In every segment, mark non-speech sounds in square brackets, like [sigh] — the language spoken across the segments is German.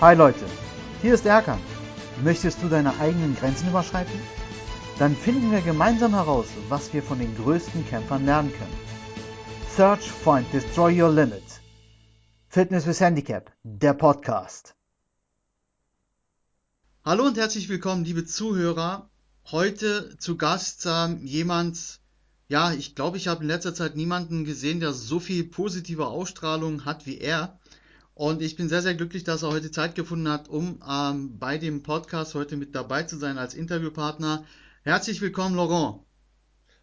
Hi Leute, hier ist Erkan. Möchtest du deine eigenen Grenzen überschreiten? Dann finden wir gemeinsam heraus, was wir von den größten Kämpfern lernen können. Search, Find, Destroy Your Limit. Fitness with Handicap, der Podcast. Hallo und herzlich willkommen, liebe Zuhörer. Heute zu Gast äh, jemand, ja, ich glaube, ich habe in letzter Zeit niemanden gesehen, der so viel positive Ausstrahlung hat wie er. Und ich bin sehr, sehr glücklich, dass er heute Zeit gefunden hat, um ähm, bei dem Podcast heute mit dabei zu sein als Interviewpartner. Herzlich willkommen, Laurent.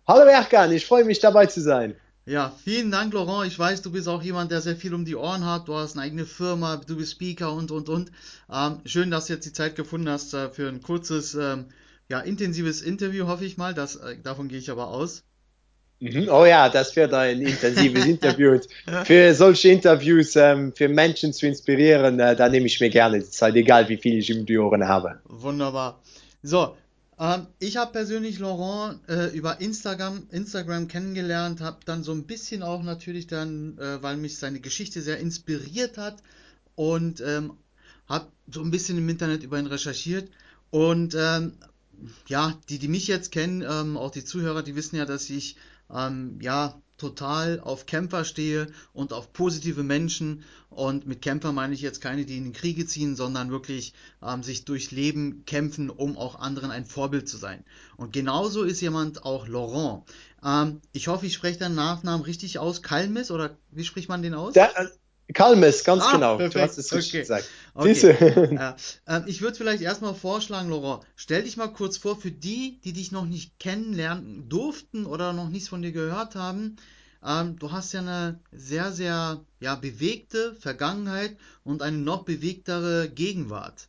Hallo Erkan, ich freue mich dabei zu sein. Ja, vielen Dank, Laurent. Ich weiß, du bist auch jemand, der sehr viel um die Ohren hat. Du hast eine eigene Firma, du bist Speaker und, und, und. Ähm, schön, dass du jetzt die Zeit gefunden hast äh, für ein kurzes, ähm, ja, intensives Interview, hoffe ich mal. Das, äh, davon gehe ich aber aus. Mhm. Oh ja, das wird ein intensives [laughs] Interview. Für solche Interviews, ähm, für Menschen zu inspirieren, äh, da nehme ich mir gerne die Zeit, egal wie viel ich um die Ohren habe. Wunderbar. So, ähm, ich habe persönlich Laurent äh, über Instagram, Instagram kennengelernt, habe dann so ein bisschen auch natürlich dann, äh, weil mich seine Geschichte sehr inspiriert hat und ähm, habe so ein bisschen im Internet über ihn recherchiert und ähm, ja, die, die mich jetzt kennen, ähm, auch die Zuhörer, die wissen ja, dass ich ähm, ja total auf Kämpfer stehe und auf positive Menschen. Und mit Kämpfer meine ich jetzt keine, die in den Kriege ziehen, sondern wirklich ähm, sich durchs Leben kämpfen, um auch anderen ein Vorbild zu sein. Und genauso ist jemand auch Laurent. Ähm, ich hoffe, ich spreche deinen Nachnamen richtig aus. Kalmis oder wie spricht man den aus? Der, äh, Kalmes, ganz Ah, genau. perfekt. Du hast es richtig Okay. gesagt. Okay. [laughs] Ähm, ich würde vielleicht erstmal vorschlagen, Laurent, stell dich mal kurz vor für die, die dich noch nicht kennenlernen durften oder noch nichts von dir gehört haben. Ähm, du hast ja eine sehr, sehr ja, bewegte Vergangenheit und eine noch bewegtere Gegenwart.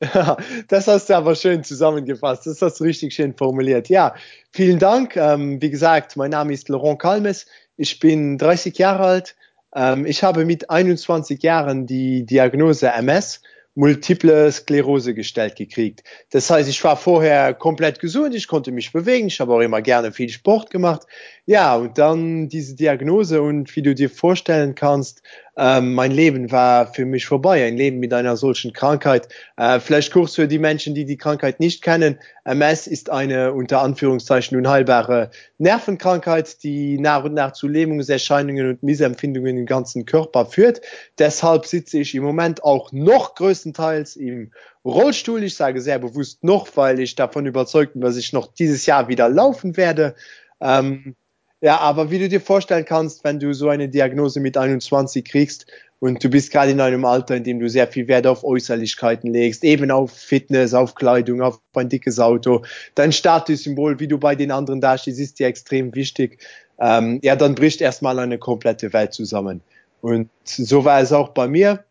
[laughs] Das hast du aber schön zusammengefasst. Das hast du richtig schön formuliert. Ja, vielen Dank. Ähm, wie gesagt, mein Name ist Laurent Kalmes. Ich bin 30 Jahre alt. Ähm, ich habe mit 21 Jahren die Diagnose MS, multiple Sklerose gestellt gekriegt. Das heißt, ich war vorher komplett gesund, ich konnte mich bewegen, ich habe auch immer gerne viel Sport gemacht. Ja, und dann diese Diagnose und wie du dir vorstellen kannst, ähm, mein Leben war für mich vorbei, ein Leben mit einer solchen Krankheit. Äh, vielleicht kurz für die Menschen, die die Krankheit nicht kennen. MS ist eine unter Anführungszeichen unheilbare Nervenkrankheit, die nach und nach zu Lähmungserscheinungen und Missempfindungen im ganzen Körper führt. Deshalb sitze ich im Moment auch noch größtenteils im Rollstuhl. Ich sage sehr bewusst noch, weil ich davon überzeugt bin, dass ich noch dieses Jahr wieder laufen werde. Ähm, ja, aber wie du dir vorstellen kannst, wenn du so eine Diagnose mit 21 kriegst und du bist gerade in einem Alter, in dem du sehr viel Wert auf Äußerlichkeiten legst, eben auf Fitness, auf Kleidung, auf ein dickes Auto, dein Statussymbol, wie du bei den anderen dastehst, ist dir extrem wichtig. Ähm, ja, dann bricht erstmal eine komplette Welt zusammen. Und so war es auch bei mir.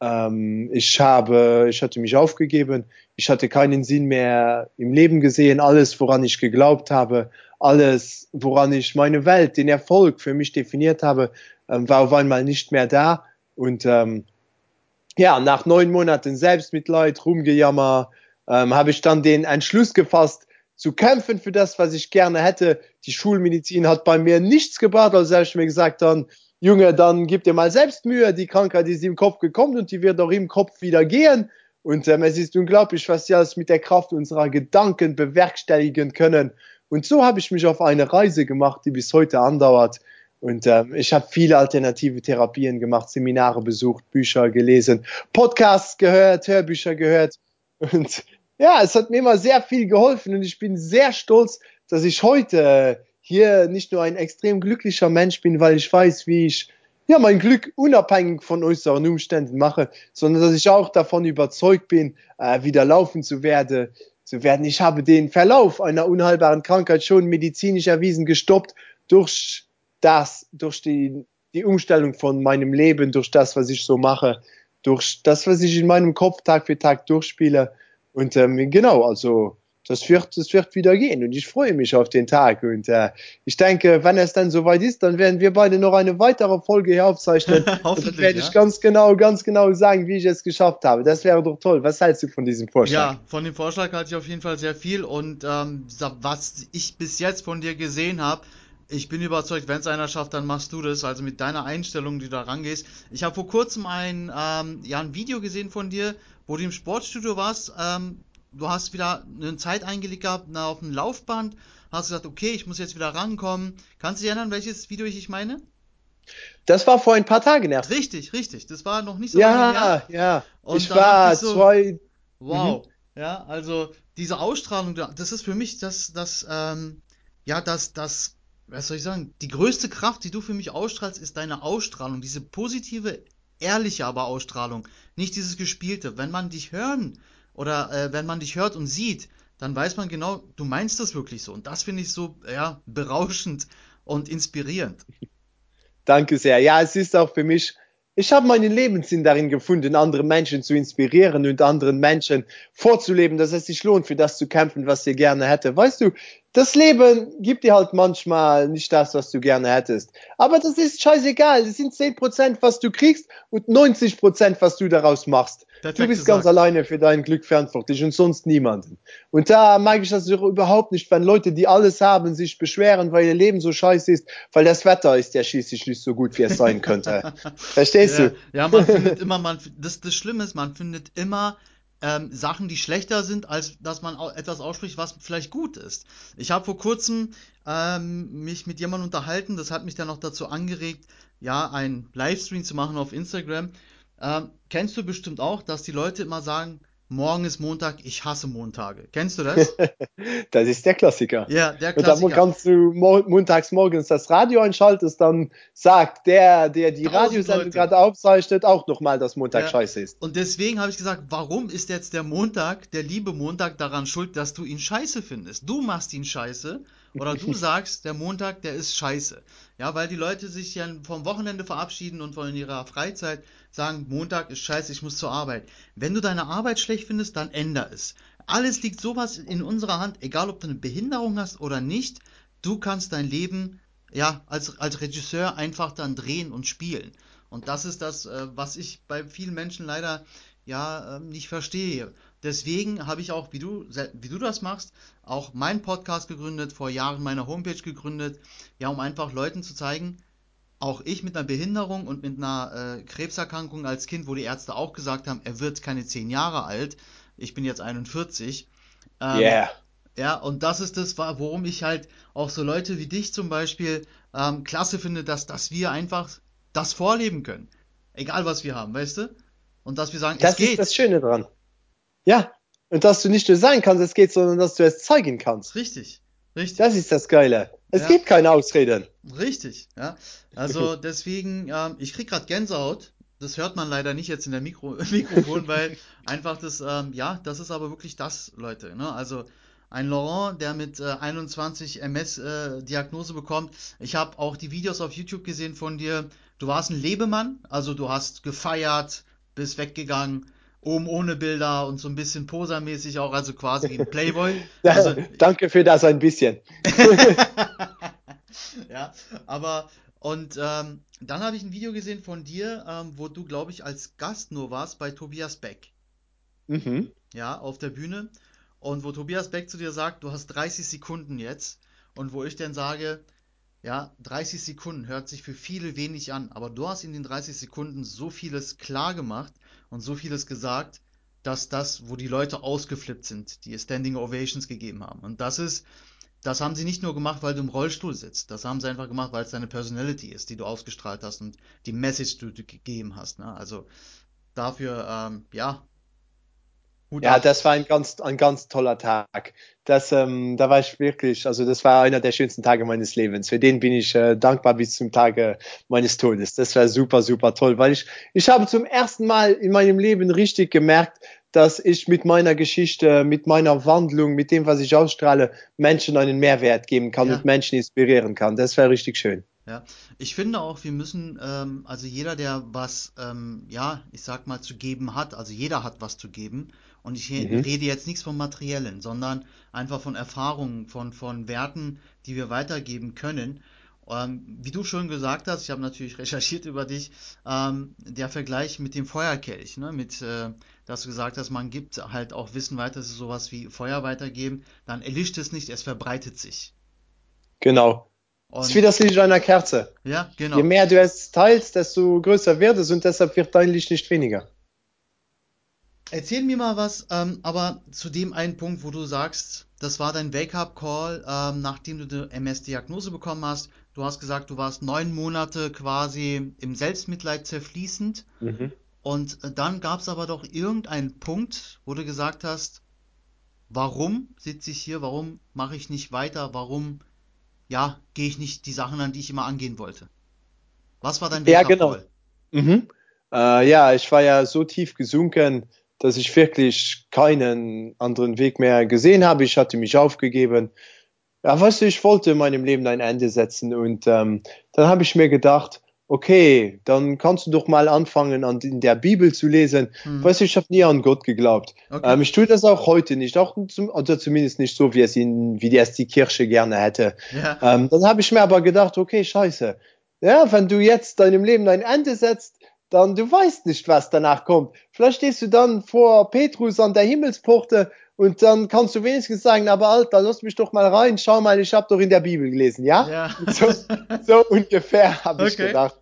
Ähm, ich habe, ich hatte mich aufgegeben. Ich hatte keinen Sinn mehr im Leben gesehen. Alles, woran ich geglaubt habe, alles, woran ich meine Welt, den Erfolg für mich definiert habe, ähm, war auf einmal nicht mehr da. Und ähm, ja, nach neun Monaten Selbstmitleid, Rumgejammer, ähm, habe ich dann den Entschluss gefasst, zu kämpfen für das, was ich gerne hätte. Die Schulmedizin hat bei mir nichts gebracht, habe ich mir gesagt dann, Junge, dann gib dir mal selbst Mühe, die Krankheit ist im Kopf gekommen und die wird auch im Kopf wieder gehen. Und ähm, es ist unglaublich, was sie alles mit der Kraft unserer Gedanken bewerkstelligen können. Und so habe ich mich auf eine Reise gemacht, die bis heute andauert. Und ähm, ich habe viele alternative Therapien gemacht, Seminare besucht, Bücher gelesen, Podcasts gehört, Hörbücher gehört. Und ja, es hat mir immer sehr viel geholfen und ich bin sehr stolz, dass ich heute äh, hier nicht nur ein extrem glücklicher Mensch bin, weil ich weiß, wie ich ja mein Glück unabhängig von äußeren Umständen mache, sondern dass ich auch davon überzeugt bin, äh, wieder laufen zu werden, zu werden. Ich habe den Verlauf einer unheilbaren Krankheit schon medizinisch erwiesen gestoppt durch das, durch die, die Umstellung von meinem Leben, durch das, was ich so mache, durch das, was ich in meinem Kopf Tag für Tag durchspiele. Und ähm, genau, also das wird, das wird wieder gehen und ich freue mich auf den Tag. Und äh, ich denke, wenn es dann soweit ist, dann werden wir beide noch eine weitere Folge hier aufzeichnen. [laughs] und dann werde ja. ich ganz genau, ganz genau sagen, wie ich es geschafft habe. Das wäre doch toll. Was hältst du von diesem Vorschlag? Ja, von dem Vorschlag halte ich auf jeden Fall sehr viel und ähm, was ich bis jetzt von dir gesehen habe, ich bin überzeugt, wenn es einer schafft, dann machst du das. Also mit deiner Einstellung, die du da rangehst. Ich habe vor kurzem ein, ähm, ja, ein Video gesehen von dir, wo du im Sportstudio warst. Ähm, du hast wieder eine Zeit eingelegt gehabt na, auf dem Laufband. Hast gesagt, okay, ich muss jetzt wieder rankommen. Kannst du dich erinnern, welches Video ich meine? Das war vor ein paar Tagen erst. Richtig, richtig. Das war noch nicht so ja, lange her. Ja, Und Ich war so, zwei. Wow. Ja, also diese Ausstrahlung, da- das ist für mich das, das, ähm, ja, das, das, was soll ich sagen, die größte Kraft, die du für mich ausstrahlst, ist deine Ausstrahlung, diese positive, ehrliche aber Ausstrahlung, nicht dieses gespielte. Wenn man dich hören oder äh, wenn man dich hört und sieht, dann weiß man genau, du meinst das wirklich so. Und das finde ich so, ja, berauschend und inspirierend. Danke sehr. Ja, es ist auch für mich, ich habe meinen Lebenssinn darin gefunden, andere Menschen zu inspirieren und anderen Menschen vorzuleben, dass es sich lohnt, für das zu kämpfen, was sie gerne hätte. Weißt du, das Leben gibt dir halt manchmal nicht das, was du gerne hättest. Aber das ist scheißegal. Es sind 10%, was du kriegst und 90%, was du daraus machst. Perfekt du bist gesagt. ganz alleine für dein Glück verantwortlich und sonst niemanden. Und da mag ich das überhaupt nicht, wenn Leute, die alles haben, sich beschweren, weil ihr Leben so scheiße ist, weil das Wetter ist ja schließlich nicht so gut, wie es sein könnte. [laughs] Verstehst Ja, du? ja, man [laughs] findet immer, man, das, das Schlimme ist, man findet immer ähm, Sachen, die schlechter sind, als dass man etwas ausspricht, was vielleicht gut ist. Ich habe vor kurzem ähm, mich mit jemandem unterhalten, das hat mich dann noch dazu angeregt, ja, einen Livestream zu machen auf Instagram. Ähm, kennst du bestimmt auch, dass die Leute immer sagen, morgen ist Montag, ich hasse Montage. Kennst du das? [laughs] Das ist der Klassiker. Ja, der Und dann Klassiker. kannst du mo montags morgens das Radio einschaltest, dann sagt der, der die Radiosendung gerade aufzeichnet, auch nochmal, dass Montag Ja. scheiße ist. Und deswegen habe ich gesagt, warum ist jetzt der Montag, der liebe Montag, daran schuld, dass du ihn scheiße findest? Du machst ihn scheiße oder du [laughs] sagst, der Montag, der ist scheiße. Ja, weil die Leute sich ja vom Wochenende verabschieden und von ihrer Freizeit sagen, Montag ist scheiße, ich muss zur Arbeit. Wenn du deine Arbeit schlecht findest, dann änder es. Alles liegt sowas in unserer Hand, egal ob du eine Behinderung hast oder nicht. Du kannst dein Leben ja als, als Regisseur einfach dann drehen und spielen. Und das ist das, äh, was ich bei vielen Menschen leider ja ähm, nicht verstehe. Deswegen habe ich auch, wie du, wie du das machst, auch meinen Podcast gegründet, vor Jahren meine Homepage gegründet, ja, um einfach Leuten zu zeigen, auch ich mit einer Behinderung und mit einer äh, Krebserkrankung als Kind, wo die Ärzte auch gesagt haben, er wird keine 10 Jahre alt. Ich bin jetzt 41. Ähm, Yeah. ja, und das ist das, worum ich halt auch so Leute wie dich zum Beispiel ähm, klasse finde, dass, dass wir einfach das vorleben können. Egal was wir haben, weißt du? Und dass wir sagen, Das es geht. ist das Schöne dran. Ja. Und dass du nicht nur sein kannst, es geht, sondern dass du es zeigen kannst. Richtig, richtig, Das ist das Geile. Es Ja. gibt keine Ausreden. richtig. Ja, also [laughs] deswegen, ähm, ich krieg gerade Gänsehaut. Das hört man leider nicht jetzt in der Mikro [laughs] Mikrofon, [laughs] weil einfach das, ähm, ja, das ist aber wirklich das, Leute. Ne? Also ein Laurent, der mit äh, 21 MS äh, Diagnose bekommt. Ich habe auch die Videos auf YouTube gesehen von dir. Du warst ein Lebemann, also du hast gefeiert, bist weggegangen, oben ohne Bilder und so ein bisschen posermäßig auch, also quasi wie ein [laughs] Playboy. Also, Danke für das ein bisschen. [laughs] ja, aber und ähm, dann habe ich ein Video gesehen von dir, ähm, wo du, glaube ich, als Gast nur warst bei Tobias Beck, Mhm. ja, auf der Bühne. Und wo Tobias Beck zu dir sagt, du hast 30 Sekunden jetzt. Und wo ich dann sage, ja, 30 Sekunden hört sich für viele wenig an, aber du hast in den 30 Sekunden so vieles klar gemacht und so vieles gesagt, dass das, wo die Leute ausgeflippt sind, die Standing Ovations gegeben haben. Und das ist, das haben sie nicht nur gemacht, weil du im Rollstuhl sitzt. Das haben sie einfach gemacht, weil es deine Personality ist, die du ausgestrahlt hast und die Message, die du gegeben hast. Ne? Also dafür, ähm, ja. Hut Ja, ab. das war ein ganz, ein ganz toller Tag. Das, ähm, da war ich wirklich, also das war einer der schönsten Tage meines Lebens. Für den bin ich äh, dankbar bis zum Tage meines Todes. Das war super, super toll, weil ich, ich habe zum ersten Mal in meinem Leben richtig gemerkt, dass ich mit meiner Geschichte, mit meiner Wandlung, mit dem, was ich ausstrahle, Menschen einen Mehrwert geben kann Ja. und Menschen inspirieren kann. Das war richtig schön. Ja, ich finde auch, wir müssen, ähm, also jeder, der was, ähm, ja, ich sag mal, zu geben hat, also jeder hat was zu geben. Und ich Mhm. rede jetzt nichts vom Materiellen, sondern einfach von Erfahrungen, von, von Werten, die wir weitergeben können. Ähm, wie du schon gesagt hast, ich habe natürlich [laughs] recherchiert über dich, ähm, der Vergleich mit dem Feuerkelch, ne, mit, äh, dass du gesagt hast, man gibt halt auch Wissen weiter, das ist sowas wie Feuer weitergeben, dann erlischt es nicht, es verbreitet sich. Genau. Und ist wie das Licht einer Kerze. Ja, genau. Je mehr du es teilst, desto größer wird es und deshalb wird dein Licht nicht weniger. Erzähl mir mal was, ähm, aber zu dem einen Punkt, wo du sagst, das war dein Wake-up-Call, ähm, nachdem du die MS-Diagnose bekommen hast. Du hast gesagt, du warst neun Monate quasi im Selbstmitleid zerfließend. Mhm. Und äh, dann gab es aber doch irgendeinen Punkt, wo du gesagt hast, warum sitze ich hier, warum mache ich nicht weiter, warum ja, gehe ich nicht die Sachen an, die ich immer angehen wollte. Was war dein Wake-up-Call? Ja, genau. Mhm. Äh, ja, ich war ja so tief gesunken, dass ich wirklich keinen anderen Weg mehr gesehen habe. Ich hatte mich aufgegeben. Ja, weißt du, ich wollte meinem Leben ein Ende setzen und ähm, dann habe ich mir gedacht, okay, dann kannst du doch mal anfangen, an, in der Bibel zu lesen. Hm. Weißt du, ich habe nie an Gott geglaubt. Okay. Ähm, ich tue das auch heute nicht, auch zum, oder zumindest nicht so, wie es ihn, wie es die Kirche gerne hätte. Ja. Ähm, dann habe ich mir aber gedacht, okay, scheiße. Ja, wenn du jetzt deinem Leben ein Ende setzt, dann du weißt nicht, was danach kommt. Vielleicht stehst du dann vor Petrus an der Himmelsporte und dann kannst du wenigstens sagen, aber Alter, lass mich doch mal rein, schau mal, ich habe doch in der Bibel gelesen, ja? ja. So, so [laughs] ungefähr habe okay. ich gedacht.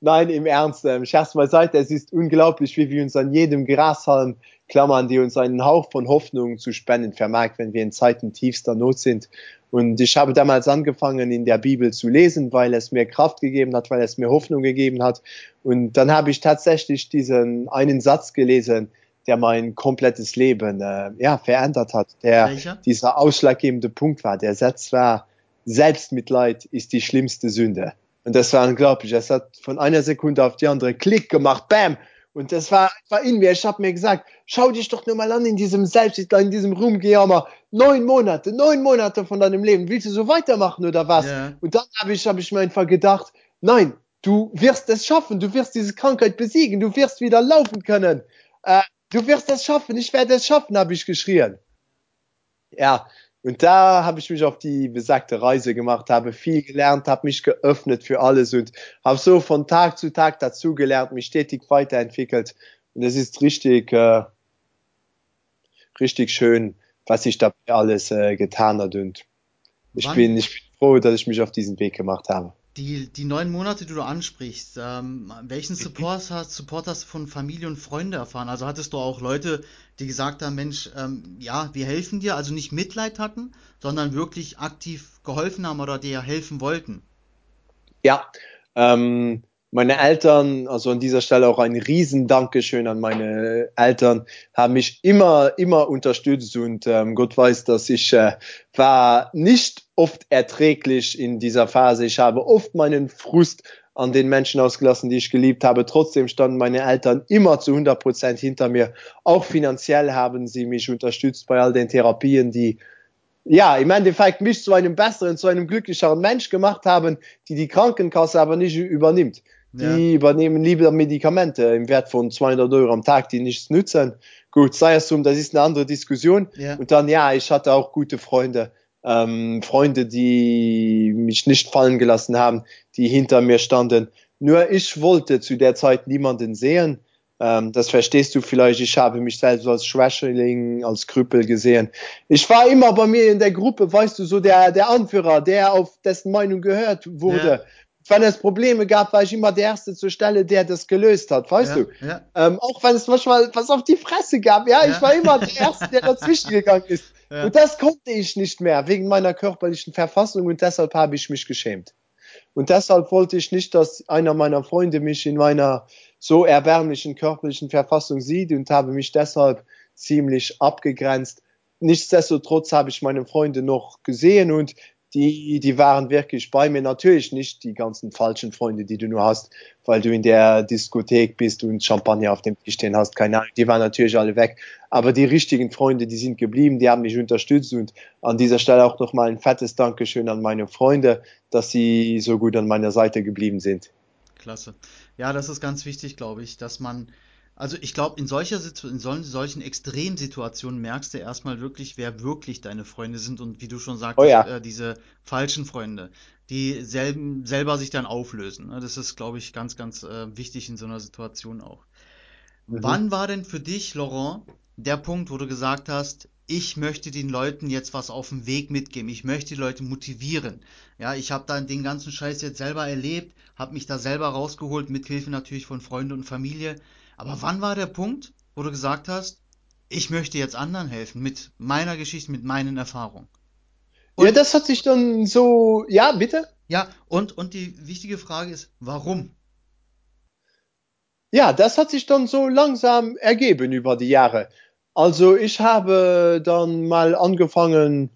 Nein, im Ernst, ähm, Scherz beiseite, es ist unglaublich, wie wir uns an jedem Grashalm klammern, die uns einen Hauch von Hoffnung zu spenden vermerkt, wenn wir in Zeiten tiefster Not sind. Und ich habe damals angefangen, in der Bibel zu lesen, weil es mir Kraft gegeben hat, weil es mir Hoffnung gegeben hat. Und dann habe ich tatsächlich diesen einen Satz gelesen, der mein komplettes Leben äh, ja, verändert hat, der Welcher? dieser ausschlaggebende Punkt war. Der Satz war, Selbstmitleid ist die schlimmste Sünde. Und das war unglaublich. Es hat von einer Sekunde auf die andere Klick gemacht, bam, und das war, war in mir. Ich habe mir gesagt, schau dich doch nur mal an in diesem Selbst, in diesem Ruhmgejammer. Neun Monate, neun Monate von deinem Leben. Willst du so weitermachen oder was? Yeah. Und dann habe ich, hab ich mir einfach gedacht, nein, du wirst es schaffen. Du wirst diese Krankheit besiegen. Du wirst wieder laufen können. Äh, du wirst es schaffen. Ich werde es schaffen, habe ich geschrien. Ja, und da habe ich mich auf die besagte Reise gemacht, habe viel gelernt, habe mich geöffnet für alles und habe so von Tag zu Tag dazugelernt, mich stetig weiterentwickelt. Und es ist richtig, äh, richtig schön, was ich da alles äh, getan hat. Und ich bin, ich bin froh, dass ich mich auf diesen Weg gemacht habe. Die, die neun Monate, die du ansprichst, ähm, welchen Support hast, Support hast du von Familie und Freunde erfahren? Also hattest du auch Leute, die gesagt haben, Mensch, ähm, ja, wir helfen dir, also nicht Mitleid hatten, sondern wirklich aktiv geholfen haben oder dir helfen wollten? Ja, ähm, meine Eltern, also an dieser Stelle auch ein riesen Dankeschön an meine Eltern, haben mich immer, immer unterstützt und ähm, Gott weiß, dass ich äh, war nicht oft erträglich in dieser Phase. Ich habe oft meinen Frust an den Menschen ausgelassen, die ich geliebt habe. Trotzdem standen meine Eltern immer zu 100 Prozent hinter mir. Auch finanziell haben sie mich unterstützt bei all den Therapien, die ja, im Endeffekt mich zu einem besseren, zu einem glücklicheren Mensch gemacht haben, die die Krankenkasse aber nicht übernimmt. Die ja. übernehmen lieber Medikamente im Wert von 200 Euro am Tag, die nichts nützen. Gut, sei es um, das ist eine andere Diskussion. Ja. Und dann, ja, ich hatte auch gute Freunde, ähm, Freunde, die mich nicht fallen gelassen haben, die hinter mir standen. Nur ich wollte zu der Zeit niemanden sehen. Ähm, das verstehst du vielleicht. Ich habe mich selbst als Schwächling, als Krüppel gesehen. Ich war immer bei mir in der Gruppe, weißt du, so der, der Anführer, der auf dessen Meinung gehört wurde. Ja wenn es Probleme gab, war ich immer der Erste zur Stelle, der das gelöst hat, weißt ja, du? Ja. Ähm, auch wenn es manchmal was auf die Fresse gab, ja, ja. ich war immer der Erste, der dazwischen [laughs] gegangen ist. Und das konnte ich nicht mehr, wegen meiner körperlichen Verfassung und deshalb habe ich mich geschämt. Und deshalb wollte ich nicht, dass einer meiner Freunde mich in meiner so erbärmlichen körperlichen Verfassung sieht und habe mich deshalb ziemlich abgegrenzt. Nichtsdestotrotz habe ich meine Freunde noch gesehen und die, die waren wirklich bei mir. Natürlich nicht die ganzen falschen Freunde, die du nur hast, weil du in der Diskothek bist und Champagner auf dem Tisch stehen hast. Keine Ahnung, die waren natürlich alle weg. Aber die richtigen Freunde, die sind geblieben, die haben mich unterstützt. Und an dieser Stelle auch nochmal ein fettes Dankeschön an meine Freunde, dass sie so gut an meiner Seite geblieben sind. Klasse. Ja, das ist ganz wichtig, glaube ich, dass man also ich glaube, in solcher in solchen Extremsituationen merkst du erstmal wirklich, wer wirklich deine Freunde sind und wie du schon sagst, oh ja. äh, diese falschen Freunde, die selben, selber sich dann auflösen. Ne? Das ist, glaube ich, ganz, ganz äh, wichtig in so einer Situation auch. Mhm. Wann war denn für dich, Laurent, der Punkt, wo du gesagt hast, ich möchte den Leuten jetzt was auf den Weg mitgeben. Ich möchte die Leute motivieren. Ja, ich habe dann den ganzen Scheiß jetzt selber erlebt, habe mich da selber rausgeholt, mit Hilfe natürlich von Freunden und Familie. Aber wann war der Punkt, wo du gesagt hast, ich möchte jetzt anderen helfen mit meiner Geschichte, mit meinen Erfahrungen? Und, ja, das hat sich dann so, ja, bitte? Ja, und, und die wichtige Frage ist, warum? Ja, das hat sich dann so langsam ergeben über die Jahre. Also ich habe dann mal angefangen,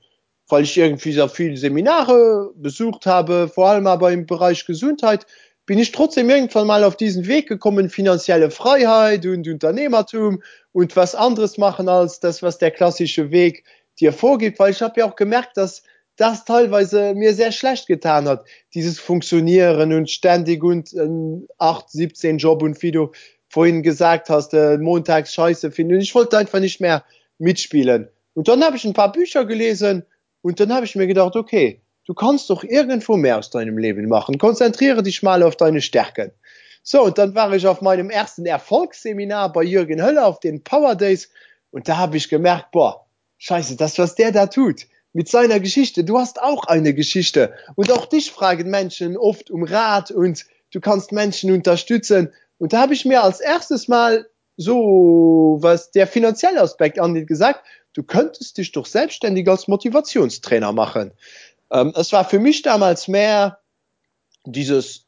weil ich irgendwie sehr viele Seminare besucht habe, vor allem aber im Bereich Gesundheit, bin ich trotzdem irgendwann mal auf diesen Weg gekommen, finanzielle Freiheit und Unternehmertum und was anderes machen als das, was der klassische Weg dir vorgibt, weil ich habe ja auch gemerkt, dass das teilweise mir sehr schlecht getan hat, dieses Funktionieren und ständig und äh, 8, 17 Job und wie du vorhin gesagt hast, äh, montags scheiße finden. Und ich wollte einfach nicht mehr mitspielen. Und dann habe ich ein paar Bücher gelesen und dann habe ich mir gedacht, okay, du kannst doch irgendwo mehr aus deinem Leben machen. Konzentriere dich mal auf deine Stärken. So, und dann war ich auf meinem ersten Erfolgsseminar bei Jürgen Höller auf den Power Days und da habe ich gemerkt, boah, scheiße, das, was der da tut, mit seiner Geschichte, du hast auch eine Geschichte. Und auch dich fragen Menschen oft um Rat und du kannst Menschen unterstützen. Und da habe ich mir als erstes mal so, was der finanzielle Aspekt angeht, gesagt, du könntest dich doch selbstständig als Motivationstrainer machen. Ähm, es war für mich damals mehr dieses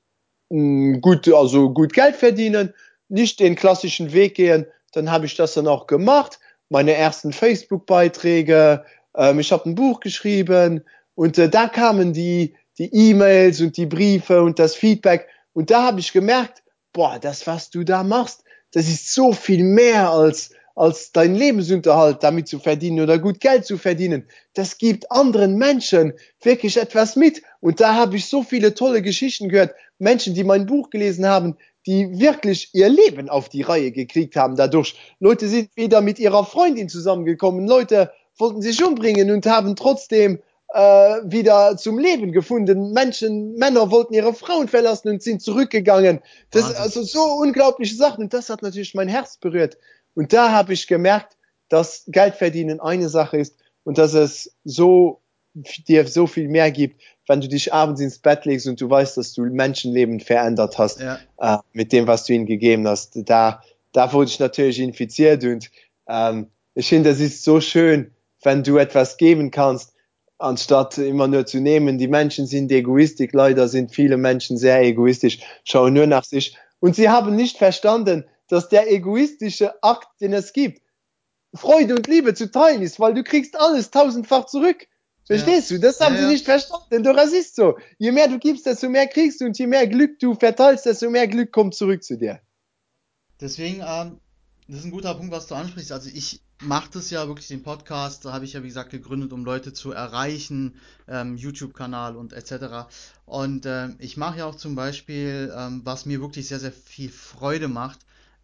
mh, mm, gut, also gut Geld verdienen, nicht den klassischen Weg gehen. Dann habe ich das dann auch gemacht, meine ersten Facebook-Beiträge, ähm, ich habe ein Buch geschrieben und äh, da kamen die die E-Mails und die Briefe und das Feedback und da habe ich gemerkt, boah, das, was du da machst, das ist so viel mehr als, als dein Lebensunterhalt damit zu verdienen oder gut Geld zu verdienen. Das gibt anderen Menschen wirklich etwas mit. Und da habe ich so viele tolle Geschichten gehört. Menschen, die mein Buch gelesen haben, die wirklich ihr Leben auf die Reihe gekriegt haben dadurch. Leute sind wieder mit ihrer Freundin zusammengekommen. Leute wollten sich umbringen und haben trotzdem äh, wieder zum Leben gefunden. Menschen, Männer wollten ihre Frauen verlassen und sind zurückgegangen. Das Wahnsinn. also so unglaubliche Sachen und das hat natürlich mein Herz berührt. Und da habe ich gemerkt, dass Geld verdienen eine Sache ist und dass es so dir so viel mehr gibt, wenn du dich abends ins Bett legst und du weißt, dass du Menschenleben verändert hast ja. äh, mit dem, was du ihnen gegeben hast. Da, da wurde ich natürlich infiziert und ähm, ich finde, das ist so schön, wenn du etwas geben kannst, anstatt immer nur zu nehmen. Die Menschen sind egoistisch, leider sind viele Menschen sehr egoistisch, schauen nur nach sich. Und sie haben nicht verstanden, dass der egoistische Akt, den es gibt, Freude und Liebe zu teilen ist, weil du kriegst alles tausendfach zurück. Verstehst ja. du? Das haben ja, sie nicht verstanden. Doch es ist so. Je mehr du gibst, desto mehr kriegst du und je mehr Glück du verteilst, desto mehr Glück kommt zurück zu dir. Deswegen, ähm, das ist ein guter Punkt, was du ansprichst. Also ich mache das ja wirklich den Podcast, da habe ich ja wie gesagt gegründet, um Leute zu erreichen, ähm, YouTube-Kanal und etc. Und ähm, ich mache ja auch zum Beispiel, ähm, was mir wirklich sehr, sehr viel Freude macht,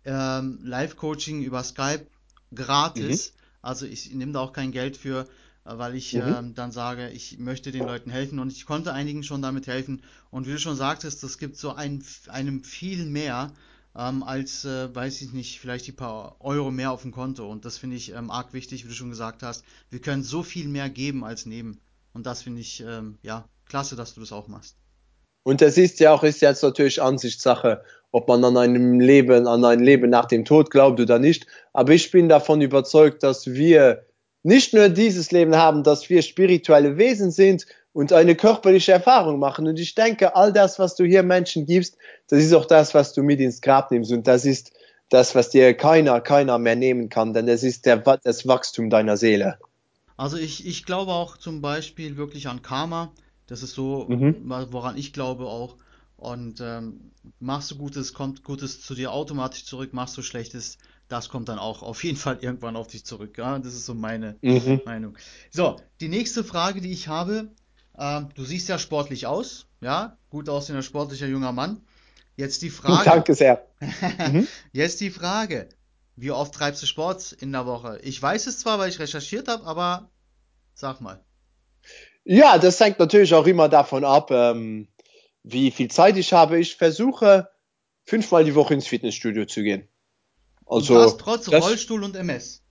ähm, Live-Coaching über Skype gratis. Mhm. Also ich nehme da auch kein Geld für, äh, weil ich mhm. ähm, dann sage, ich möchte den Leuten helfen und ich konnte einigen schon damit helfen. Und wie du schon sagtest, es gibt so ein, einem viel mehr ähm, als, äh, weiß ich nicht, vielleicht die paar Euro mehr auf dem Konto. Und das finde ich ähm, arg wichtig, wie du schon gesagt hast. Wir können so viel mehr geben als nehmen. Und das finde ich, ähm, ja, klasse, dass du das auch machst. Und das ist ja auch, ist jetzt natürlich Ansichtssache, ob man an einem Leben, an ein Leben nach dem Tod glaubt oder nicht. Aber ich bin davon überzeugt, dass wir nicht nur dieses Leben haben, dass wir spirituelle Wesen sind und eine körperliche Erfahrung machen. Und ich denke, all das, was du hier Menschen gibst, das ist auch das, was du mit ins Grab nimmst. Und das ist das, was dir keiner, keiner mehr nehmen kann, denn das ist der, das Wachstum deiner Seele. Also ich, ich glaube auch zum Beispiel wirklich an Karma. Das ist so, mhm. woran ich glaube auch. Und ähm, machst du Gutes, kommt Gutes zu dir automatisch zurück, machst du Schlechtes, das kommt dann auch auf jeden [laughs] Fall irgendwann auf dich zurück. Ja? Das ist so meine mhm. Meinung. So, die nächste Frage, die ich habe, ähm, du siehst ja sportlich aus, ja, gut aussehender sportlicher junger Mann. Jetzt die Frage. [laughs] Danke sehr. [laughs] mhm. Jetzt die Frage. Wie oft treibst du Sport in der Woche? Ich weiß es zwar, weil ich recherchiert habe, aber sag mal. Ja, das hängt natürlich auch immer davon ab, ähm, wie viel Zeit ich habe. Ich versuche fünfmal die Woche ins Fitnessstudio zu gehen. Also und das trotz das, Rollstuhl und MS.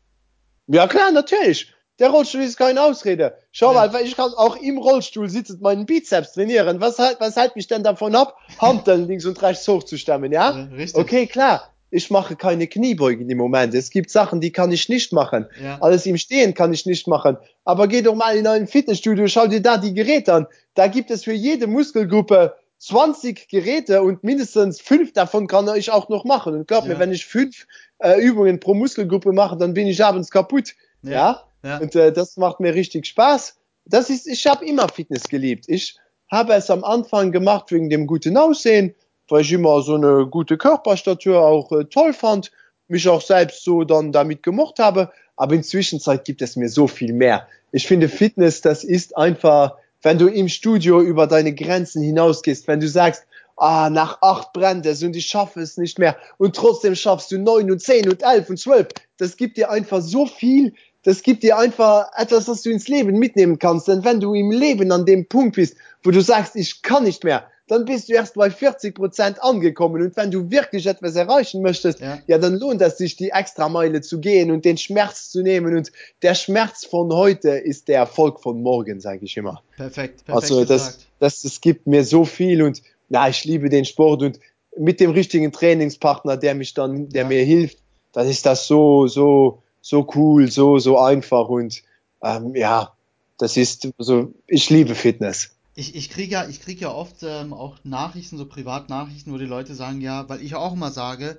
Ja klar, natürlich. der Rollstuhl ist keine Ausrede. Schau ja. mal, ich kann auch im Rollstuhl sitzen, meinen Bizeps trainieren. Was, was hält mich denn davon ab, Handeln [laughs] links und rechts hochzustemmen, ja? ja okay, klar. Ich mache keine Kniebeugen im Moment. Es gibt Sachen, die kann ich nicht machen. Ja. Alles im Stehen kann ich nicht machen. Aber geh doch mal in ein Fitnessstudio, schau dir da die Geräte an. Da gibt es für jede Muskelgruppe 20 Geräte und mindestens fünf davon kann ich auch noch machen. Und glaub ja. mir, wenn ich fünf äh, Übungen pro Muskelgruppe mache, dann bin ich abends kaputt. Ja. ja? Und äh, das macht mir richtig Spaß. Das ist, ich habe immer Fitness geliebt. Ich habe es am Anfang gemacht wegen dem guten Aussehen, weil ich immer so eine gute Körperstatur auch äh, toll fand, mich auch selbst so dann damit gemocht habe. Aber inzwischen gibt es mir so viel mehr. Ich finde Fitness, das ist einfach, wenn du im Studio über deine Grenzen hinausgehst, wenn du sagst, ah, nach acht brennt es und ich schaffe es nicht mehr und trotzdem schaffst du neun und zehn und elf und zwölf. Das gibt dir einfach so viel, das gibt dir einfach etwas, was du ins Leben mitnehmen kannst. Denn wenn du im Leben an dem Punkt bist, wo du sagst, ich kann nicht mehr, dann bist du erst bei 40 Prozent angekommen. Und wenn du wirklich etwas erreichen möchtest, ja. ja, dann lohnt es sich, die extra Meile zu gehen und den Schmerz zu nehmen. Und der Schmerz von heute ist der Erfolg von morgen, sage ich immer. Perfekt. perfekt also das, das, das gibt mir so viel und ja, ich liebe den Sport und mit dem richtigen Trainingspartner, der mich dann, der ja. mir hilft, dann ist das so, so, so cool, so, so einfach und ähm, ja, das ist so, ich liebe Fitness. Ich, ich kriege ja, ich krieg ja oft ähm, auch Nachrichten, so Privatnachrichten, wo die Leute sagen, ja, weil ich auch immer sage,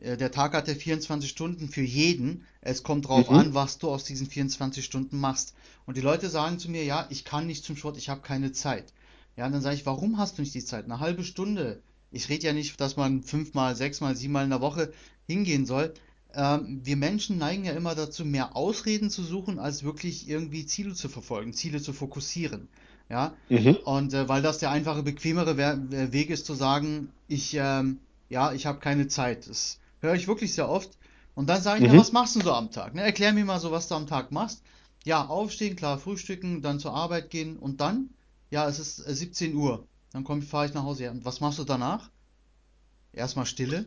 äh, der Tag hat ja 24 Stunden für jeden. Es kommt drauf mhm. an, was du aus diesen 24 Stunden machst. Und die Leute sagen zu mir, ja, ich kann nicht zum Sport, ich habe keine Zeit. Ja, und dann sage ich, warum hast du nicht die Zeit? Eine halbe Stunde. Ich rede ja nicht, dass man fünfmal, sechsmal, siebenmal in der Woche hingehen soll ähm, wir Menschen neigen ja immer dazu, mehr Ausreden zu suchen, als wirklich irgendwie Ziele zu verfolgen, Ziele zu fokussieren. Ja, mhm. und äh, weil das der einfache, bequemere We Weg ist zu sagen, ich, ähm, ja, ich habe keine Zeit. Das höre ich wirklich sehr oft. Und dann sage ich, mhm. ja, was machst du so am Tag? Ne, erklär mir mal so, was du am Tag machst. Ja, aufstehen, klar, frühstücken, dann zur Arbeit gehen und dann, ja, es ist 17 äh, Uhr. Dann fahre ich nach Hause. Ja, und was machst du danach? Erstmal Stille.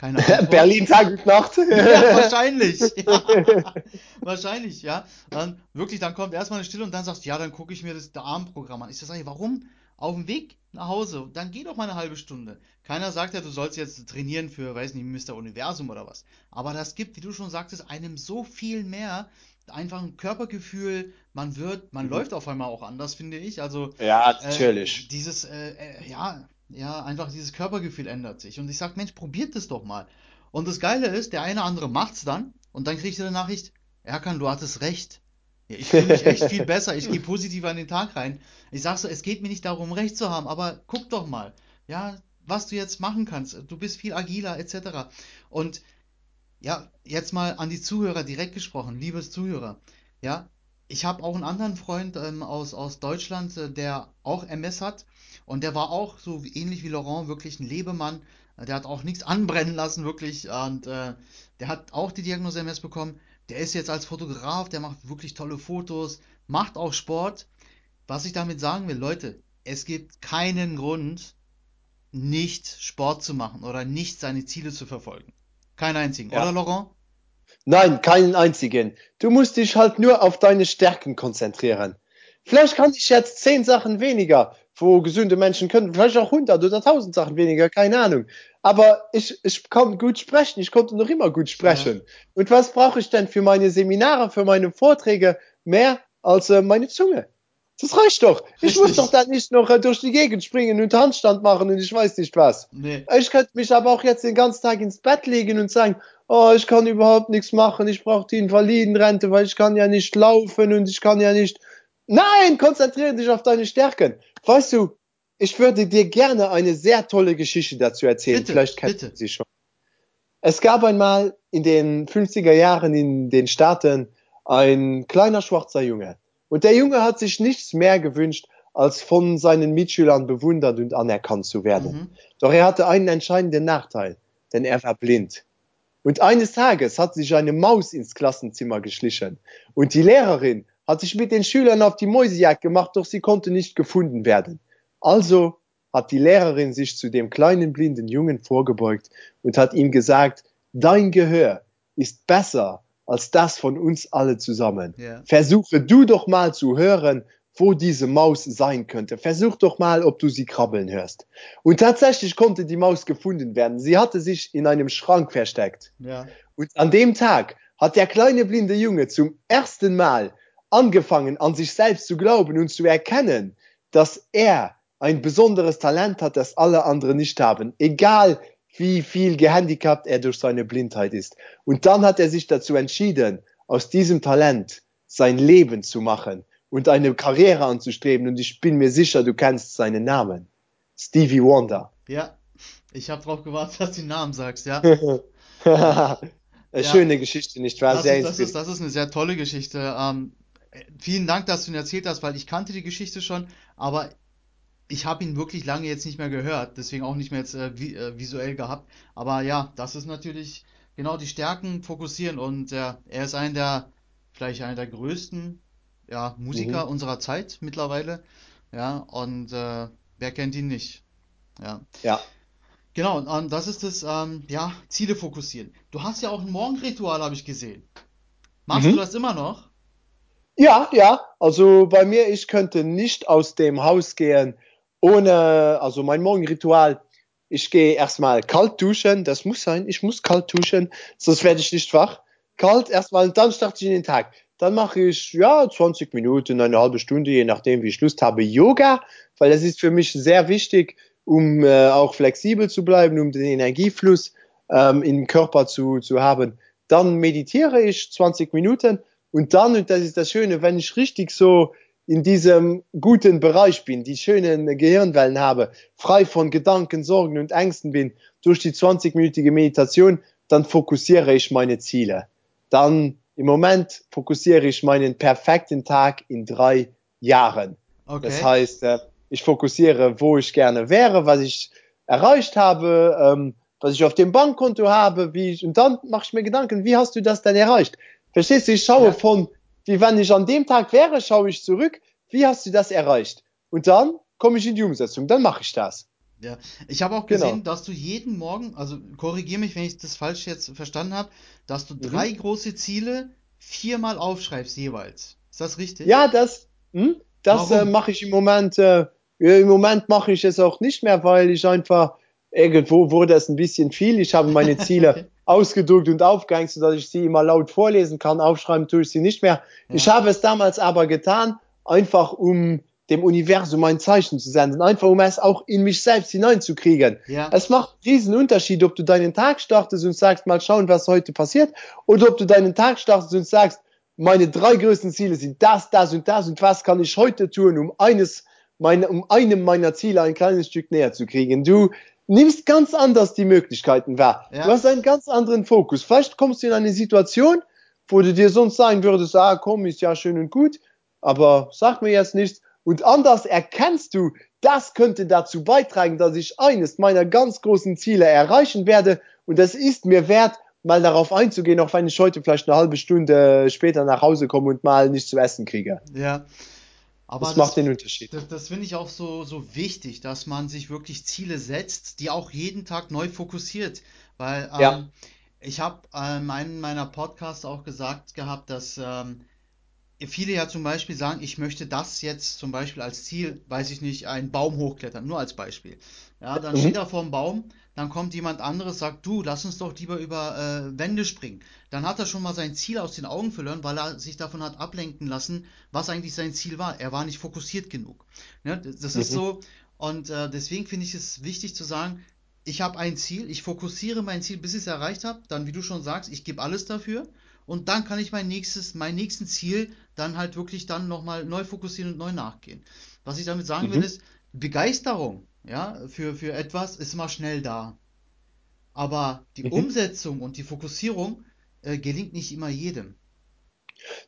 Keine Ahnung. [laughs] Berlin Tag und Nacht. [laughs] [laughs] ja, wahrscheinlich. Ja. wahrscheinlich, ja. Dann wirklich, dann kommt erstmal eine Stille und dann sagst du, ja, dann gucke ich mir das Abendprogramm an. Ich sage, warum? Auf dem Weg nach Hause, dann geh doch mal eine halbe Stunde. Keiner sagt ja, du sollst jetzt trainieren für, weiß nicht, Mr. Universum oder was. Aber das gibt, wie du schon sagtest, einem so viel mehr. Einfach ein Körpergefühl, man wird, man mhm. läuft auf einmal auch anders, finde ich. Also, ja, natürlich. Äh, dieses, äh, äh, ja, ja, einfach dieses Körpergefühl ändert sich. Und ich sag, Mensch, probiert es doch mal. Und das Geile ist, der eine andere macht's dann und dann kriegst du eine Nachricht, Erkan, du hattest recht. Ich fühle mich echt viel besser, ich gehe [laughs] positiv an den Tag rein. Ich sag so, es geht mir nicht darum, recht zu haben, aber guck doch mal, ja, was du jetzt machen kannst. Du bist viel agiler, etc. Und ja, jetzt mal an die Zuhörer direkt gesprochen, liebes Zuhörer. Ja, ich habe auch einen anderen Freund ähm, aus, aus Deutschland, äh, der auch MS hat und der war auch so ähnlich wie Laurent wirklich ein Lebemann. Der hat auch nichts anbrennen lassen, wirklich. Und äh, der hat auch die Diagnose MS bekommen. Der ist jetzt als Fotograf, der macht wirklich tolle Fotos, macht auch Sport. Was ich damit sagen will, Leute, es gibt keinen Grund, nicht Sport zu machen oder nicht seine Ziele zu verfolgen. Keinen einzigen, ja. oder Laurent? Nein, keinen einzigen. Du musst dich halt nur auf deine Stärken konzentrieren. Vielleicht kann ich jetzt zehn Sachen weniger wo gesunde Menschen können, vielleicht auch 100 oder 1000 Sachen weniger, keine Ahnung. Aber ich, ich kann gut sprechen, ich konnte noch immer gut sprechen. Ja. Und was brauche ich denn für meine Seminare, für meine Vorträge mehr als äh, meine Zunge? Das reicht doch. Richtig. Ich muss doch dann nicht noch äh, durch die Gegend springen und Handstand machen und ich weiß nicht was. Nee. Ich könnte mich aber auch jetzt den ganzen Tag ins Bett legen und sagen, oh, ich kann überhaupt nichts machen, ich brauche die Invalidenrente, weil ich kann ja nicht laufen und ich kann ja nicht. Nein, konzentriere dich auf deine Stärken. Weißt du, ich würde dir gerne eine sehr tolle Geschichte dazu erzählen. Bitte, Vielleicht kennst du sie schon. Es gab einmal in den 50er Jahren in den Staaten ein kleiner schwarzer Junge. Und der Junge hat sich nichts mehr gewünscht, als von seinen Mitschülern bewundert und anerkannt zu werden. Mhm. Doch er hatte einen entscheidenden Nachteil, denn er war blind. Und eines Tages hat sich eine Maus ins Klassenzimmer geschlichen. Und die Lehrerin hat sich mit den Schülern auf die Mäusejagd gemacht, doch sie konnte nicht gefunden werden. Also hat die Lehrerin sich zu dem kleinen blinden Jungen vorgebeugt und hat ihm gesagt, dein Gehör ist besser als das von uns alle zusammen. Ja. Versuche du doch mal zu hören, wo diese Maus sein könnte. Versuch doch mal, ob du sie krabbeln hörst. Und tatsächlich konnte die Maus gefunden werden. Sie hatte sich in einem Schrank versteckt. Ja. Und an dem Tag hat der kleine blinde Junge zum ersten Mal angefangen, an sich selbst zu glauben und zu erkennen, dass er ein besonderes Talent hat, das alle anderen nicht haben, egal wie viel gehandicapt er durch seine Blindheit ist. Und dann hat er sich dazu entschieden, aus diesem Talent sein Leben zu machen und eine Karriere anzustreben. Und ich bin mir sicher, du kennst seinen Namen. Stevie Wonder. Ja. Ich habe darauf gewartet, dass du den Namen sagst, ja. [laughs] Eine Ja. schöne Geschichte, nicht wahr? Das Sehr ist, das, ist, das ist eine sehr tolle Geschichte. Ähm, vielen Dank, dass du ihn erzählt hast, weil ich kannte die Geschichte schon, aber ich habe ihn wirklich lange jetzt nicht mehr gehört, deswegen auch nicht mehr jetzt äh, vi äh, visuell gehabt. Aber ja, das ist natürlich genau die Stärken fokussieren und äh, er ist einer der, vielleicht einer der größten ja, Musiker Mhm. unserer Zeit mittlerweile. Ja, und äh, wer kennt ihn nicht? Ja. Ja. Genau, und das ist das, ähm, ja, Ziele fokussieren. Du hast ja auch ein Morgenritual, habe ich gesehen. Machst Mhm. du das immer noch? Ja, ja, also bei mir, ich könnte nicht aus dem Haus gehen ohne, also mein Morgenritual, ich gehe erstmal kalt duschen, das muss sein, ich muss kalt duschen, sonst werde ich nicht wach. Kalt erstmal dann starte ich in den Tag. Dann mache ich, ja, 20 Minuten, eine halbe Stunde, je nachdem, wie ich Lust habe, Yoga, weil das ist für mich sehr wichtig, um äh, auch flexibel zu bleiben, um den Energiefluss ähm, im Körper zu, zu haben. Dann meditiere ich 20 Minuten und dann, und das ist das Schöne, wenn ich richtig so in diesem guten Bereich bin, die schönen Gehirnwellen habe, frei von Gedanken, Sorgen und Ängsten bin, durch die 20-minütige Meditation, dann fokussiere ich meine Ziele. Dann im Moment fokussiere ich meinen perfekten Tag in drei Jahren. Okay. Das heißt, äh, ich fokussiere, wo ich gerne wäre, was ich erreicht habe, ähm, was ich auf dem Bankkonto habe, wie ich, und dann mache ich mir Gedanken, wie hast du das denn erreicht? Verstehst du, ich schaue Ja. von, wie wenn ich an dem Tag wäre, schaue ich zurück, wie hast du das erreicht? Und dann komme ich in die Umsetzung, dann mache ich das. Ja, ich habe auch Genau. gesehen, dass du jeden Morgen, also korrigiere mich, wenn ich das falsch jetzt verstanden habe, dass du drei große Ziele viermal aufschreibst jeweils. Ist das richtig? Ja, das, hm, das äh, mache ich im Moment. Äh, Im Moment mache ich es auch nicht mehr, weil ich einfach irgendwo wurde es ein bisschen viel. Ich habe meine Ziele [laughs] ausgedruckt und aufgehängt, sodass ich sie immer laut vorlesen kann. Aufschreiben tue ich sie nicht mehr. Ja. Ich habe es damals aber getan, einfach um dem Universum ein Zeichen zu senden, einfach um es auch in mich selbst hineinzukriegen. Ja. Es macht einen riesen Unterschied, ob du deinen Tag startest und sagst, mal schauen, was heute passiert, oder ob du deinen Tag startest und sagst, meine drei größten Ziele sind das, das und das und was kann ich heute tun, um eines meine, um einem meiner Ziele ein kleines Stück näher zu kriegen. Du nimmst ganz anders die Möglichkeiten wahr. Ja. Du hast einen ganz anderen Fokus. Vielleicht kommst du in eine Situation, wo du dir sonst sagen würdest, ah, komm, ist ja schön und gut, aber sag mir jetzt nichts. Und anders erkennst du, das könnte dazu beitragen, dass ich eines meiner ganz großen Ziele erreichen werde. Und es ist mir wert, mal darauf einzugehen, auch wenn ich heute vielleicht eine halbe Stunde später nach Hause komme und mal nichts zu essen kriege. Ja. Aber Das macht den Unterschied. Das, das finde ich auch so, so wichtig, dass man sich wirklich Ziele setzt, die auch jeden Tag neu fokussiert. Weil ähm, Ja. ich habe ähm, in einem meiner Podcasts auch gesagt gehabt, dass ähm, viele ja zum Beispiel sagen, ich möchte das jetzt zum Beispiel als Ziel, weiß ich nicht, einen Baum hochklettern, nur als Beispiel. Ja, dann Mhm. steht er vor dem Baum, dann kommt jemand anderes, sagt, du, lass uns doch lieber über äh, Wände springen. Dann hat er schon mal sein Ziel aus den Augen verloren, weil er sich davon hat ablenken lassen, was eigentlich sein Ziel war. Er war nicht fokussiert genug. Ne? Das das ist Mhm. so, und äh, deswegen finde ich es wichtig zu sagen, ich habe ein Ziel, ich fokussiere mein Ziel, bis ich es erreicht habe, dann, wie du schon sagst, ich gebe alles dafür und dann kann ich mein nächstes, mein nächsten Ziel dann halt wirklich dann nochmal neu fokussieren und neu nachgehen. Was ich damit sagen will, Mhm. ist, Begeisterung, ja, für, für etwas ist immer schnell da. Aber die Mhm. Umsetzung und die Fokussierung äh, gelingt nicht immer jedem.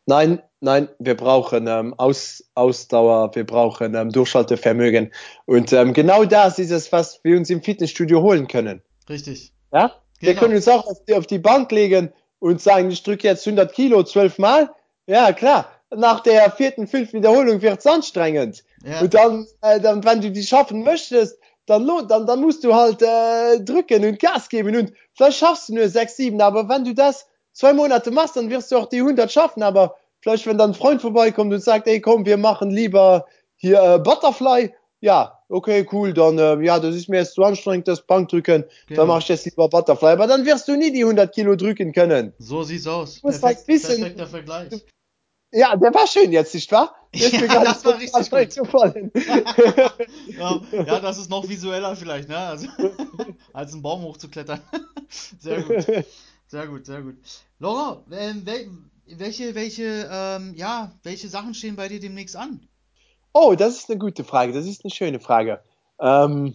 Nein, nein, wir brauchen ähm, Aus, Ausdauer, wir brauchen ähm, Durchhaltevermögen. Und ähm, genau das ist es, was wir uns im Fitnessstudio holen können. Richtig. Ja? Wir Genau. können uns auch auf die, auf die Bank legen und sagen, ich drücke jetzt 100 Kilo zwölfmal. Ja, klar. Nach der vierten, fünften Wiederholung wird es anstrengend. Ja. Und dann, äh, dann, wenn du die schaffen möchtest, dann, lohnt, dann, dann musst du halt äh, drücken und Gas geben. Und vielleicht schaffst du nur sechs, sieben. Aber wenn du das zwei Monate machst, dann wirst du auch die 100 schaffen, aber vielleicht, wenn dann ein Freund vorbeikommt und sagt, ey, komm, wir machen lieber hier äh, Butterfly, ja, okay, cool, dann, äh, ja, das ist mir jetzt zu anstrengend, das Bankdrücken, genau. dann mach ich jetzt lieber Butterfly, aber dann wirst du nie die 100 Kilo drücken können. So sieht's aus. Perfekt, halt wissen, perfekter Vergleich. Ja, der war schön jetzt, nicht wahr? [laughs] Ja, das war richtig gut. [laughs] ja, ja, das ist noch visueller vielleicht, ne? Also, [laughs] als einen Baum hochzuklettern. Sehr gut. Sehr gut, sehr gut. Laura, ähm, welche, welche, ähm, ja, welche Sachen stehen bei dir demnächst an? Oh, das ist eine gute Frage. Das ist eine schöne Frage. Ähm,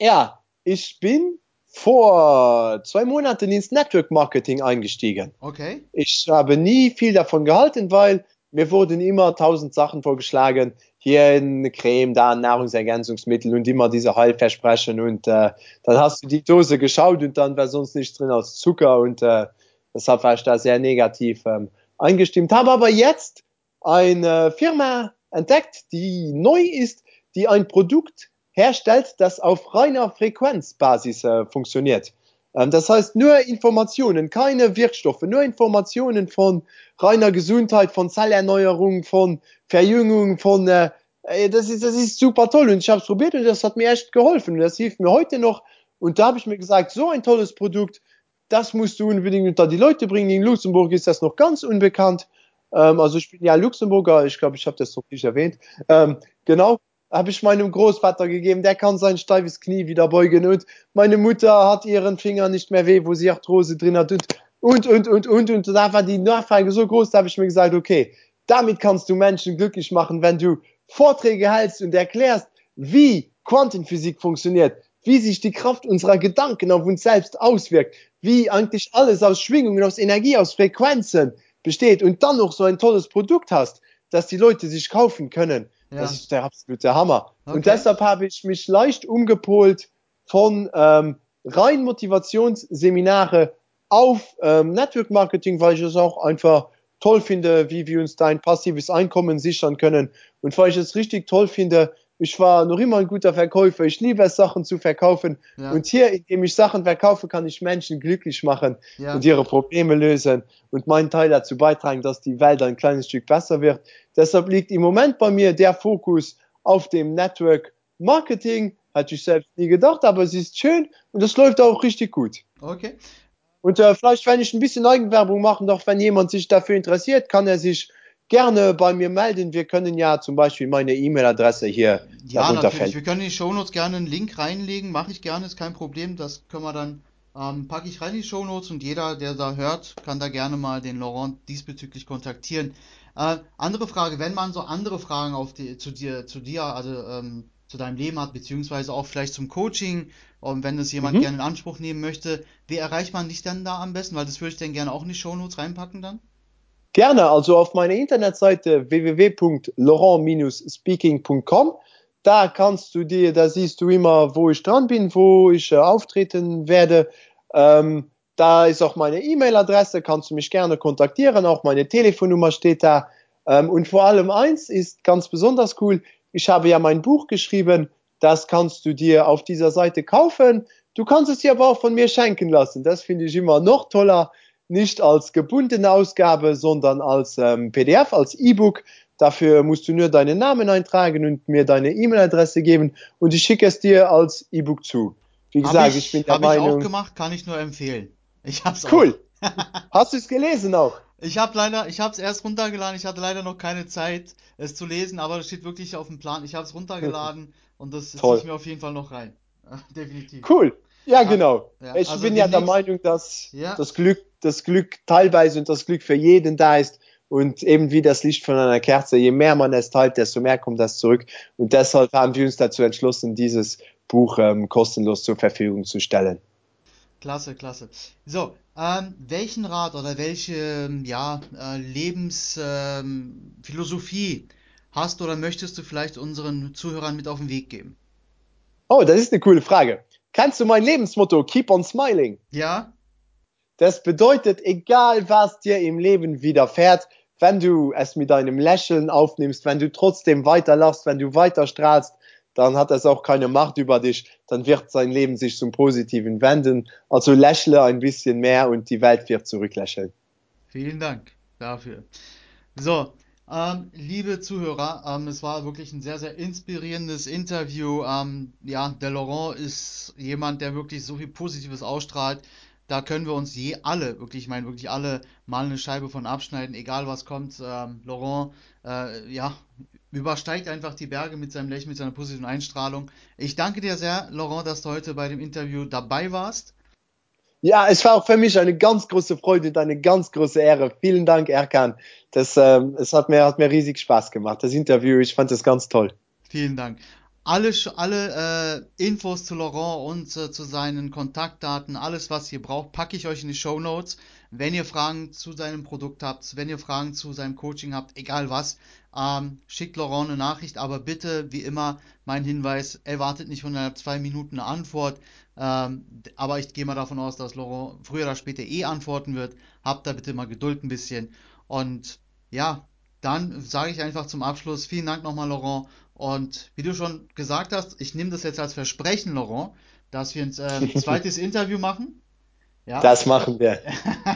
ja, ich bin vor zwei Monaten ins Network Marketing eingestiegen. Okay. Ich habe nie viel davon gehalten, weil mir wurden immer tausend Sachen vorgeschlagen. Hier eine Creme, da ein Nahrungsergänzungsmittel und immer diese Heilversprechen. Und äh, dann hast du die Dose geschaut und dann wäre sonst nichts drin als Zucker. Und äh, deshalb war ich da sehr negativ ähm, eingestimmt. Habe aber jetzt eine Firma entdeckt, die neu ist, die ein Produkt herstellt, das auf reiner Frequenzbasis äh, funktioniert. Ähm, das heißt nur Informationen, keine Wirkstoffe, nur Informationen von reiner Gesundheit, von Zellerneuerung, von Verjüngung, von äh, das, ist, das ist super toll und ich habe es probiert und das hat mir echt geholfen und das hilft mir heute noch. Und da habe ich mir gesagt, so ein tolles Produkt, das musst du unbedingt unter die Leute bringen. In Luxemburg ist das noch ganz unbekannt. Ähm, also ich bin ja Luxemburger, ich glaube, ich habe das noch nicht erwähnt. Ähm, genau, habe ich meinem Großvater gegeben, der kann sein steifes Knie wieder beugen. Und meine Mutter hat ihren Finger nicht mehr weh, wo sie Arthrose drin hat. Und und und und und und da war die Nachfrage so groß, da habe ich mir gesagt, okay, damit kannst du Menschen glücklich machen, wenn du Vorträge hältst und erklärst, wie Quantenphysik funktioniert, wie sich die Kraft unserer Gedanken auf uns selbst auswirkt, wie eigentlich alles aus Schwingungen, aus Energie, aus Frequenzen besteht und dann noch so ein tolles Produkt hast, das die Leute sich kaufen können. Ja. Das ist der absolute Hammer. Okay. Und deshalb habe ich mich leicht umgepolt von ähm, rein Motivationsseminare auf ähm, Network Marketing, weil ich es auch einfach toll finde, wie wir uns da ein passives Einkommen sichern können und weil ich es richtig toll finde, ich war noch immer ein guter Verkäufer. Ich liebe es, Sachen zu verkaufen. Ja. Und hier, indem ich Sachen verkaufe, kann ich Menschen glücklich machen ja. und ihre Probleme lösen und meinen Teil dazu beitragen, dass die Welt ein kleines Stück besser wird. Deshalb liegt im Moment bei mir der Fokus auf dem Network Marketing. Hatte ich selbst nie gedacht, aber es ist schön und es läuft auch richtig gut. Okay. Und äh, vielleicht, wenn ich ein bisschen Eigenwerbung machen darf, wenn jemand sich dafür interessiert, kann er sich gerne bei mir melden. Wir können ja zum Beispiel meine E-Mail-Adresse hier ja, natürlich. Fällen. Wir können in die Shownotes gerne einen Link reinlegen. Mache ich gerne, ist kein Problem. Das können wir dann, ähm, packe ich rein in die Shownotes und jeder, der da hört, kann da gerne mal den Laurent diesbezüglich kontaktieren. Äh, andere Frage, wenn man so andere Fragen auf die, zu dir, zu dir, also ähm, zu deinem Leben hat, beziehungsweise auch vielleicht zum Coaching, und wenn es jemand mhm. gerne in Anspruch nehmen möchte, wie erreicht man dich dann da am besten? Weil das würde ich dann gerne auch in die Shownotes reinpacken dann. Gerne, also auf meiner Internetseite www.laurent-speaking.com. Da kannst du dir, da siehst du immer, wo ich dran bin, wo ich äh, auftreten werde. Ähm, da ist auch meine E-Mail-Adresse, kannst du mich gerne kontaktieren, auch meine Telefonnummer steht da. Ähm, und vor allem eins ist ganz besonders cool, ich habe ja mein Buch geschrieben, das kannst du dir auf dieser Seite kaufen. Du kannst es dir aber auch von mir schenken lassen. Das finde ich immer noch toller nicht als gebundene Ausgabe, sondern als ähm, PDF, als E-Book. Dafür musst du nur deinen Namen eintragen und mir deine E-Mail-Adresse geben und ich schicke es dir als E-Book zu. Wie gesagt, ich, ich, bin der hab Meinung. Habe ich auch gemacht, kann ich nur empfehlen. Ich hab's cool. auch. [laughs] Hast du es gelesen auch? Ich habe leider, ich habe es erst runtergeladen. Ich hatte leider noch keine Zeit, es zu lesen, aber das steht wirklich auf dem Plan. Ich habe es runtergeladen [laughs] und das ziehe ich mir auf jeden Fall noch rein. [laughs] Definitiv. Cool. Ja, genau. Ja, ich also bin ja der Meinung, dass ja. das Glück, das Glück teilweise und das Glück für jeden da ist. Und eben wie das Licht von einer Kerze, je mehr man es teilt, desto mehr kommt das zurück. Und deshalb haben wir uns dazu entschlossen, dieses Buch ähm, kostenlos zur Verfügung zu stellen. Klasse, klasse. So, ähm, welchen Rat oder welche ja, äh, Lebensphilosophie ähm, hast oder möchtest du vielleicht unseren Zuhörern mit auf den Weg geben? Oh, das ist eine coole Frage. Kannst du mein Lebensmotto Keep on Smiling? Ja. Das bedeutet, egal was dir im Leben widerfährt, wenn du es mit einem Lächeln aufnimmst, wenn du trotzdem weiterlachst, wenn du weiter strahlst, dann hat es auch keine Macht über dich, dann wird sein Leben sich zum Positiven wenden. Also lächle ein bisschen mehr und die Welt wird zurücklächeln. Vielen Dank dafür. So, ähm, liebe Zuhörer, ähm, es war wirklich ein sehr, sehr inspirierendes Interview. Ähm, ja, der Laurent ist jemand, der wirklich so viel Positives ausstrahlt. Da können wir uns je alle, wirklich, ich meine wirklich alle, mal eine Scheibe von abschneiden, egal was kommt. Ähm, Laurent, äh, ja, übersteigt einfach die Berge mit seinem Lächeln, mit seiner positiven Einstrahlung. Ich danke dir sehr, Laurent, dass du heute bei dem Interview dabei warst. Ja, es war auch für mich eine ganz große Freude und eine ganz große Ehre. Vielen Dank, Erkan. Das, ähm, es hat mir, hat mir riesig Spaß gemacht. Das Interview, ich fand es ganz toll. Vielen Dank. Alle, alle äh, Infos zu Laurent und äh, zu seinen Kontaktdaten, alles, was ihr braucht, packe ich euch in die Show Notes. Wenn ihr Fragen zu seinem Produkt habt, wenn ihr Fragen zu seinem Coaching habt, egal was, ähm, schickt Laurent eine Nachricht, aber bitte, wie immer, mein Hinweis, erwartet nicht von einer zwei Minuten eine Antwort. Ähm, aber ich gehe mal davon aus, dass Laurent früher oder später eh antworten wird. Habt da bitte mal Geduld ein bisschen. Und ja, dann sage ich einfach zum Abschluss, vielen Dank nochmal, Laurent. Und wie du schon gesagt hast, ich nehme das jetzt als Versprechen, Laurent, dass wir ein äh, [laughs] zweites Interview machen. Ja. Das machen wir.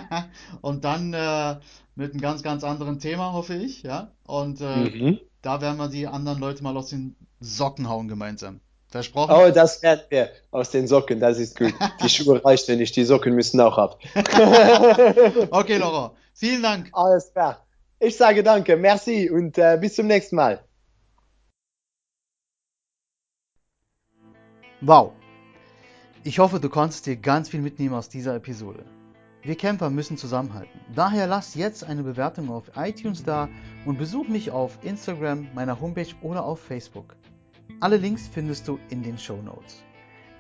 [laughs] und dann äh, mit einem ganz, ganz anderen Thema, hoffe ich. Ja. Und äh, mhm. da werden wir die anderen Leute mal aus den Socken hauen gemeinsam. Versprochen? Oh, das werden wir aus den Socken, das ist gut. Die [laughs] Schuhe reicht wenn nicht, die Socken müssen auch ab. okay, Laurent. Vielen Dank. Alles klar. Ich sage danke, merci und äh, bis zum nächsten Mal. Wow. Ich hoffe, du konntest dir ganz viel mitnehmen aus dieser Episode. Wir Camper müssen zusammenhalten. Daher lass jetzt eine Bewertung auf iTunes da und besuch mich auf Instagram, meiner Homepage oder auf Facebook. Alle Links findest du in den Show Notes.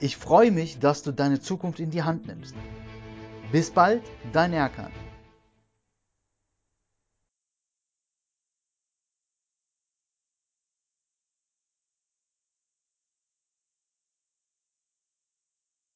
Ich freue mich, dass du deine Zukunft in die Hand nimmst. Bis bald, dein Erkan.